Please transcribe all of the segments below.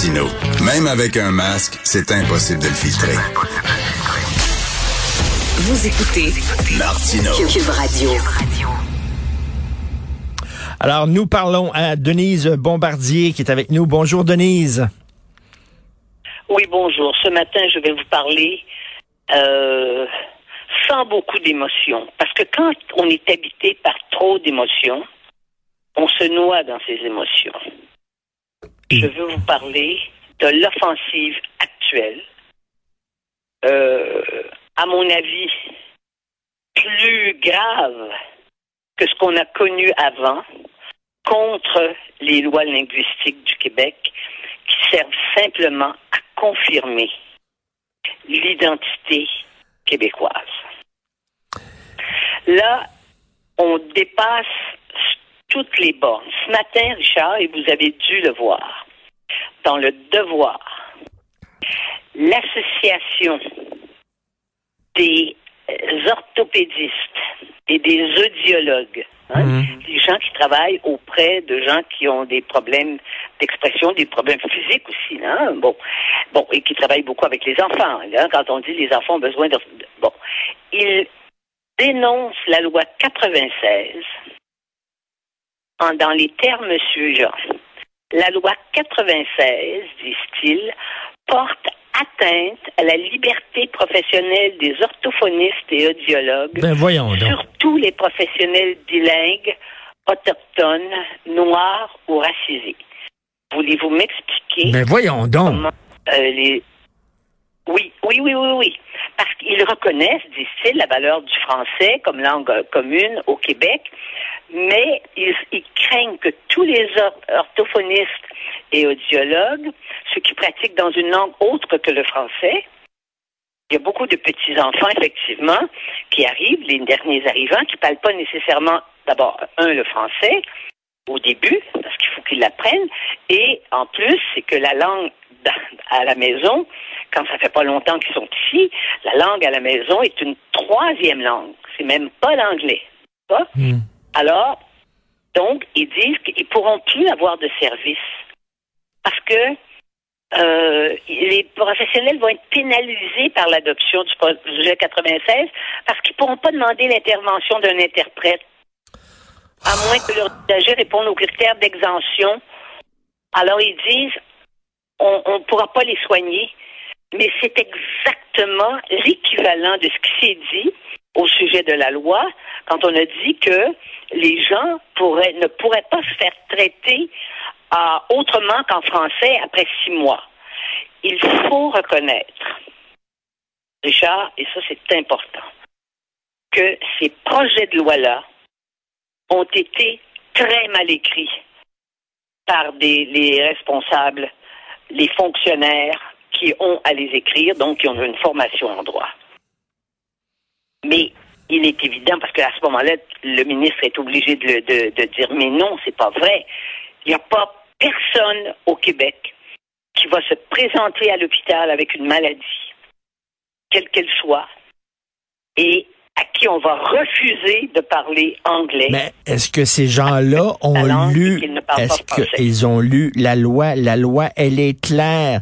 Martino, même avec un masque, c'est impossible de le filtrer. Vous écoutez Martino. Cube Radio. Alors, nous parlons à Denise Bombardier qui est avec nous. Bonjour, Denise. Oui, bonjour. Ce matin, je vais vous parler euh, sans beaucoup d'émotions. Parce que quand on est habité par trop d'émotions, on se noie dans ces émotions. Je veux vous parler de l'offensive actuelle. Euh, à mon avis, plus grave que ce qu'on a connu avant contre les lois linguistiques du Québec qui servent simplement à confirmer l'identité québécoise. Là, on dépasse toutes les bornes. Ce matin, Richard, et vous avez dû le voir, dans le devoir, l'association des orthopédistes et des audiologues, hein, Mhm. des gens qui travaillent auprès de gens qui ont des problèmes d'expression, des problèmes physiques aussi, hein, bon, bon, et qui travaillent beaucoup avec les enfants. hein, quand on dit les enfants ont besoin de, bon, ils dénoncent la loi 96 en, dans les termes suivants. La loi 96, disent-ils, porte atteinte à la liberté professionnelle des orthophonistes et audiologues, Ben voyons donc. surtout les professionnels bilingues, autochtones, noirs ou racisés. Voulez-vous m'expliquer Ben voyons donc. comment euh, les... Oui, oui, oui, oui, oui. Parce qu'ils reconnaissent, disent-ils, la valeur du français comme langue euh, commune au Québec, mais ils, ils craignent que tous les or- orthophonistes et audiologues, ceux qui pratiquent dans une langue autre que le français, il y a beaucoup de petits-enfants, effectivement, qui arrivent, les derniers arrivants, qui ne parlent pas nécessairement, d'abord, un, le français, au début, parce qu'il faut qu'ils l'apprennent, et en plus, c'est que la langue à la maison, quand ça fait pas longtemps qu'ils sont ici, la langue à la maison est une troisième langue. C'est même pas l'anglais. Pas? Hmm. Alors, donc, ils disent qu'ils pourront plus avoir de service parce que euh, les professionnels vont être pénalisés par l'adoption du projet 96 parce qu'ils pourront pas demander l'intervention d'un interprète à moins que leur usager réponde aux critères d'exemption. Alors, ils disent on ne pourra pas les soigner, mais c'est exactement l'équivalent de ce qui s'est dit au sujet de la loi quand on a dit que les gens pourraient, ne pourraient pas se faire traiter euh, autrement qu'en français après six mois. Il faut reconnaître, Richard, et ça c'est important, que ces projets de loi-là ont été très mal écrits par les responsables, les fonctionnaires qui ont à les écrire, donc qui ont une formation en droit. Mais il est évident, parce qu'à ce moment-là, le ministre est obligé de- de dire mais non, c'est pas vrai. Il n'y a pas personne au Québec qui va se présenter à l'hôpital avec une maladie, quelle qu'elle soit, et à qui on va refuser de parler anglais. Mais est-ce que ces gens-là ont lu, est-ce qu'ils ont lu la loi? La loi, elle est claire.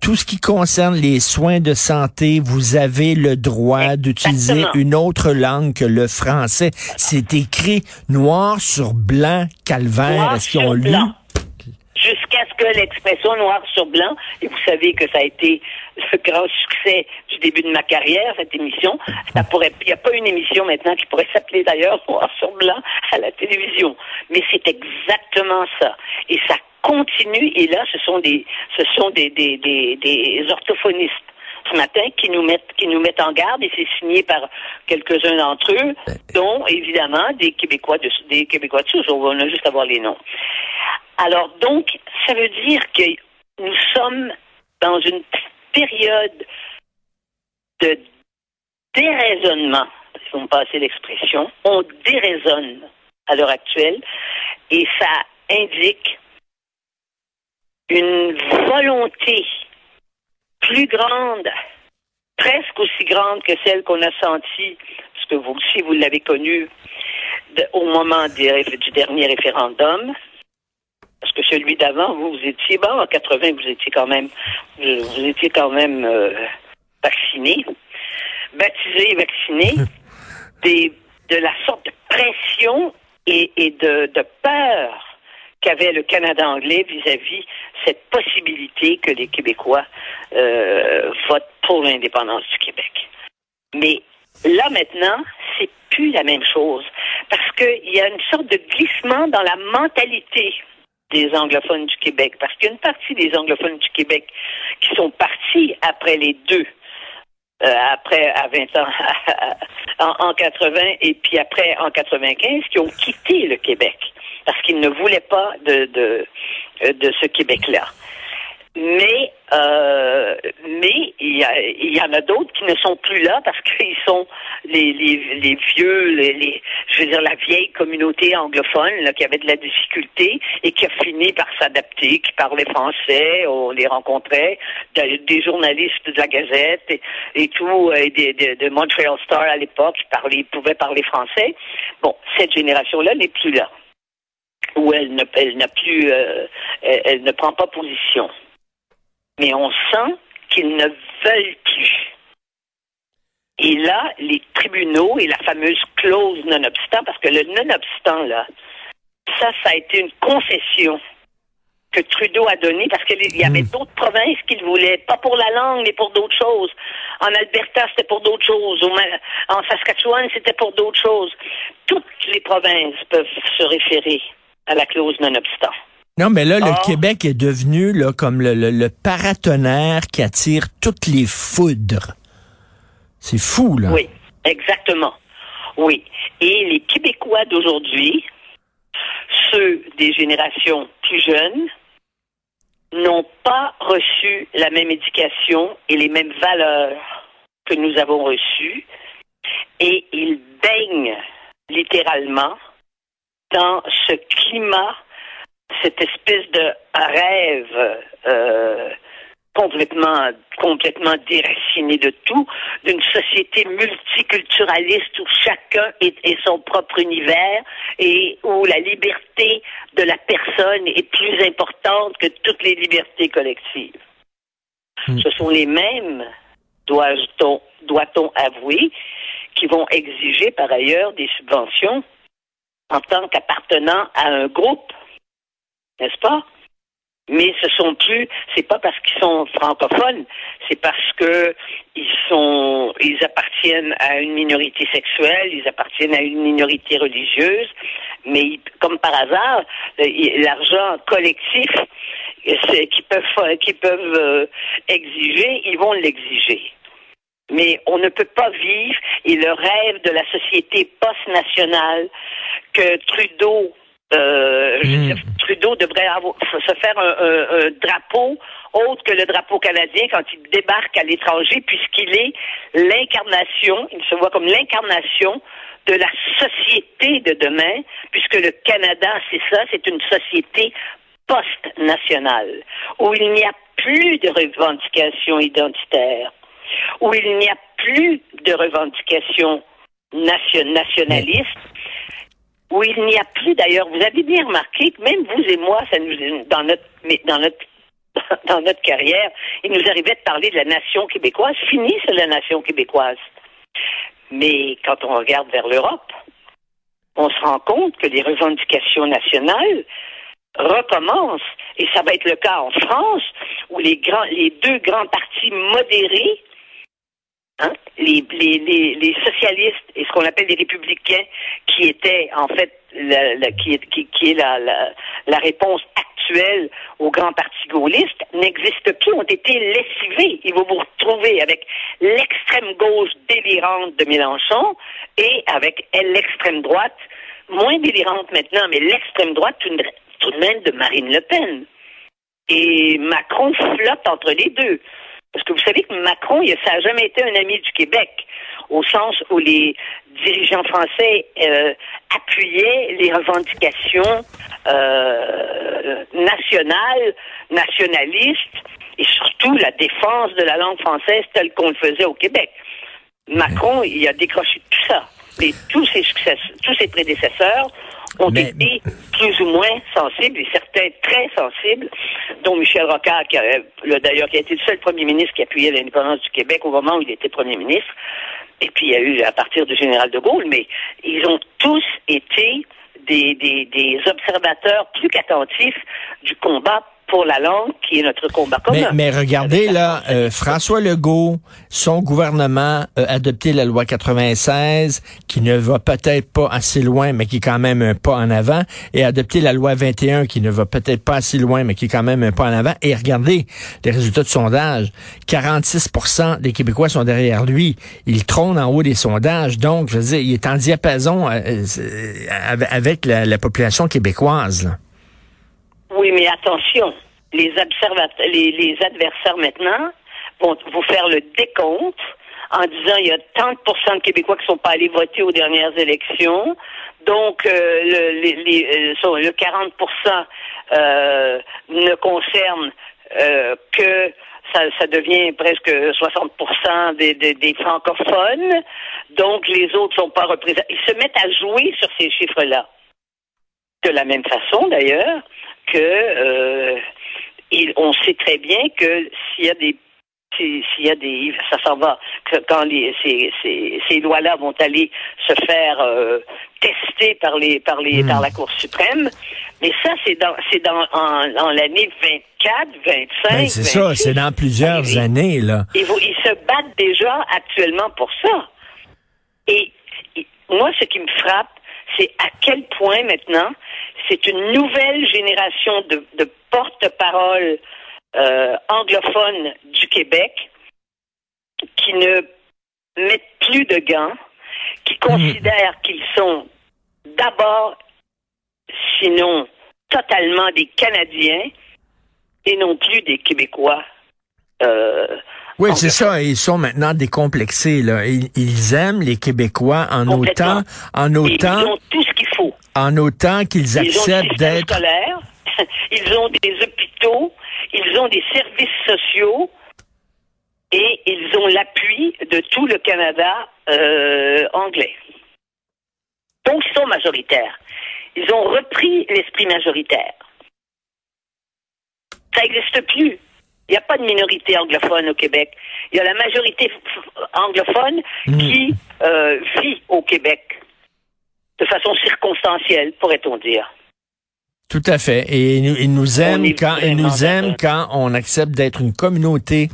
Tout ce qui concerne les soins de santé, vous avez le droit d'utiliser une autre langue que le français. C'est écrit noir sur blanc, calvaire. Est-ce qu'ils ont lu? Jusqu'à ce que l'expression noir sur blanc, et vous savez que ça a été le grand succès du début de ma carrière, cette émission. Il n'y a pas une émission maintenant qui pourrait s'appeler d'ailleurs noir sur blanc à la télévision. Mais c'est exactement ça. Et ça continue, et là, ce sont des, ce sont des, des, des, orthophonistes ce matin qui nous mettent qui nous mettent en garde et c'est signé par quelques-uns d'entre eux, dont évidemment des Québécois de des Québécois souche. On va juste avoir les noms. Alors donc, ça veut dire que nous sommes dans une période de déraisonnement, si vous me passez l'expression. On déraisonne à l'heure actuelle et ça indique une volonté plus grande, presque aussi grande que celle qu'on a sentie, parce que vous aussi, vous l'avez connue au moment du dernier référendum, que celui d'avant, vous, vous étiez, bon, en 80, vous étiez quand même, vous, étiez quand même euh, vacciné, baptisé et vacciné, des, de la sorte de pression et, et de, de peur qu'avait le Canada anglais vis-à-vis cette possibilité que les Québécois euh, votent pour l'indépendance du Québec. Mais là maintenant, c'est plus la même chose parce qu'il y a une sorte de glissement dans la mentalité des anglophones du Québec, parce qu'il y a une partie des anglophones du Québec qui sont partis après les deux, euh, après à 20 ans, en, en 80 et puis après en 95, qui ont quitté le Québec. Parce qu'ils ne voulaient pas de, de, de ce Québec-là. Mais euh, mais il y, y en a d'autres qui ne sont plus là parce qu'ils sont les, les, les vieux, les, je veux dire la vieille communauté anglophone qui avait de la difficulté et qui a fini par s'adapter, qui parlait français, on les rencontrait, des journalistes de la Gazette et, tout, et des, de Montreal Star à l'époque, qui parlaient, pouvaient parler français. Bon, cette génération-là n'est plus là où elle elle n'a plus, euh, elle ne prend pas position mais on sent qu'ils ne veulent plus. Et là, les tribunaux et la fameuse clause non-obstant, parce que le non-obstant, là, ça, ça a été une concession que Trudeau a donnée parce qu'il y avait hmm. d'autres provinces qu'il voulait, pas pour la langue, mais pour d'autres choses. En Alberta, c'était pour d'autres choses. En Saskatchewan, c'était pour d'autres choses. Toutes les provinces peuvent se référer à la clause non-obstant. Non, mais là, le. Québec est devenu là, comme le, le, paratonnerre qui attire toutes les foudres. C'est fou, là. Oui, exactement. Oui. Et les Québécois d'aujourd'hui, ceux des générations plus jeunes, n'ont pas reçu la même éducation et les mêmes valeurs que nous avons reçues. Et ils baignent littéralement dans ce climat cette espèce de rêve euh, complètement complètement déraciné de tout, d'une société multiculturaliste où chacun est, son propre univers et où la liberté de la personne est plus importante que toutes les libertés collectives. Hmm. Ce sont les mêmes, doit-on doit-on avouer, qui vont exiger par ailleurs des subventions en tant qu'appartenant à un groupe n'est-ce pas? Mais ce sont plus, c'est pas parce qu'ils sont francophones, c'est parce que ils sont, ils appartiennent à une minorité sexuelle, ils appartiennent à une minorité religieuse, mais comme par hasard, l'argent collectif qui peuvent, qui peuvent euh, exiger, ils vont l'exiger. Mais on ne peut pas vivre et le rêve de la société post-nationale que Trudeau euh, hmm. Trudeau devrait avoir, se faire un, drapeau autre que le drapeau canadien quand il débarque à l'étranger, puisqu'il est l'incarnation, il se voit comme l'incarnation de la société de demain, puisque le Canada, c'est ça, c'est une société post-nationale, où il n'y a plus de revendications identitaires, où il n'y a plus de revendications nationalistes, où il n'y a plus d'ailleurs, vous avez bien remarqué que même vous et moi, ça nous dans notre dans notre dans notre carrière, il nous arrivait de parler de la nation québécoise. Fini, c'est la nation québécoise. Mais quand on regarde vers l'Europe, on se rend compte que les revendications nationales recommencent. Et ça va être le cas en France, où les, grands, les deux grands partis modérés Hein? Les, les, les, socialistes et ce qu'on appelle les républicains, qui étaient en fait la, la, qui, qui, qui, est la, la, la, réponse actuelle aux grands partis gaullistes, n'existent plus, ont été lessivés. Il va vous retrouver avec l'extrême gauche délirante de Mélenchon et avec l'extrême droite, moins délirante maintenant, mais l'extrême droite tout de même de Marine Le Pen. Et Macron flotte entre les deux. Parce que vous savez que Macron, ça n'a jamais été un ami du Québec, au sens où les dirigeants français euh, appuyaient les revendications euh, nationales, nationalistes, et surtout la défense de la langue française telle qu'on le faisait au Québec. Macron, il a décroché tout ça. Et tous ses tous ses prédécesseurs ont Mais- été plus ou moins sensibles, et certains très sensibles, dont Michel Rocard, qui a, le- d'ailleurs, qui a été le seul premier ministre qui appuyait l'indépendance du Québec au moment où il était premier ministre. Et puis, il y a eu à partir du général de Gaulle, mais ils ont tous été des, des, des observateurs plus qu'attentifs du combat pour la qui est notre combat Mais, regardez là, euh, François Legault, son gouvernement a adopté la loi 96, qui ne va peut-être pas assez loin, mais qui est quand même un pas en avant, et a adopté la loi 21, qui ne va peut-être pas assez loin, mais qui est quand même un pas en avant. Et regardez les résultats de sondage. 46% des Québécois sont derrière lui. Il trône en haut des sondages. Donc, je veux dire, il est en diapason euh, euh, avec- la, la population québécoise. Oui, mais attention, les, les, adversaires maintenant vont vous faire le décompte en disant il y a tant de pourcents de Québécois qui sont pas allés voter aux dernières élections, donc euh, le, les, les, euh, sont- le 40% euh, ne concerne euh, que ça, devient presque 60 des, des, francophones, donc les autres sont pas représentés. Ils se mettent à jouer sur ces chiffres-là. De la même façon, d'ailleurs, que euh, il- on sait très bien que s'il y a des si- s'il y a des ça s'en va quand les ces, ces, ces lois-là vont aller se faire euh, tester par les par les par la Cour suprême mais ça c'est dans c'est dans en, en l'année 24 25 Ben, c'est ça, 26. c'est dans plusieurs années, là. Ils, se battent déjà actuellement pour ça. Et, et moi, ce qui me frappe, c'est à quel point maintenant, c'est une nouvelle génération de, de porte-parole euh, anglophones du Québec qui ne mettent plus de gants, qui considèrent qu'ils sont d'abord, sinon totalement des Canadiens et non plus des Québécois. Euh, Oui, c'est ça. Ils sont maintenant décomplexés. Là. Ils, ils aiment les Québécois en autant, en Et autant, Ils ont. En autant qu'ils Ils ont le acceptent d'être. ils ont des hôpitaux, ils ont des services sociaux et ils ont l'appui de tout le Canada euh, anglais. Donc, ils sont majoritaires. Ils ont repris l'esprit majoritaire. Ça n'existe plus. Il n'y a pas de minorité anglophone au Québec. Il y a la majorité anglophone qui euh, vit au Québec de façon circonstancielle, pourrait-on dire. Tout à fait. Et ils, nous- aiment quand ils nous aiment quand on accepte d'être une communauté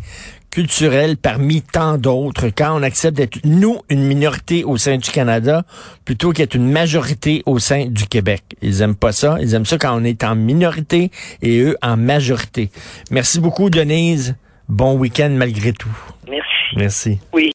culturelle parmi tant d'autres, quand on accepte d'être nous une minorité au sein du Canada plutôt qu'être une majorité au sein du Québec. Ils aiment pas ça. Ils aiment ça quand on est en minorité et eux en majorité. Merci beaucoup Denise. Bon week-end malgré tout. Merci. Merci. Oui.